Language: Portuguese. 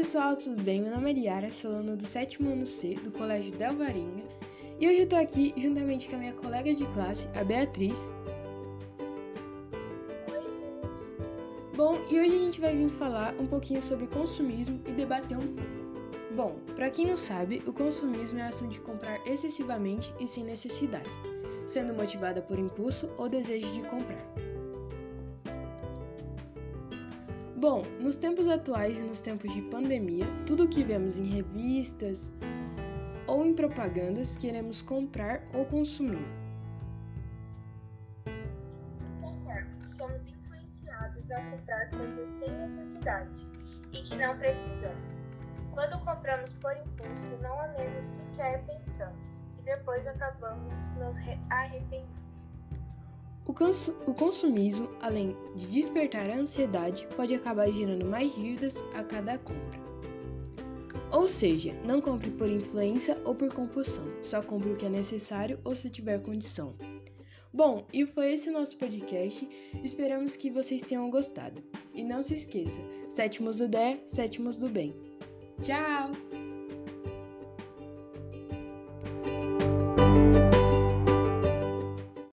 pessoal, tudo bem? Meu nome é Liara, sou aluna do sétimo ano C do Colégio Delvaringa e hoje eu tô aqui juntamente com a minha colega de classe, a Beatriz. Oi, gente. Bom, e hoje a gente vai vir falar um pouquinho sobre consumismo e debater um pouco. Bom, para quem não sabe, o consumismo é a ação de comprar excessivamente e sem necessidade, sendo motivada por impulso ou desejo de comprar. Bom, nos tempos atuais e nos tempos de pandemia, tudo o que vemos em revistas ou em propagandas queremos comprar ou consumir. Concordo, somos influenciados a comprar coisas sem necessidade e que não precisamos. Quando compramos por impulso, não ao menos sequer pensamos e depois acabamos nos arrependendo. O, cons o consumismo, além de despertar a ansiedade, pode acabar gerando mais dívidas a cada compra. Ou seja, não compre por influência ou por compulsão, só compre o que é necessário ou se tiver condição. Bom, e foi esse o nosso podcast. Esperamos que vocês tenham gostado. E não se esqueça: sétimos do DE, sétimos do bem. Tchau!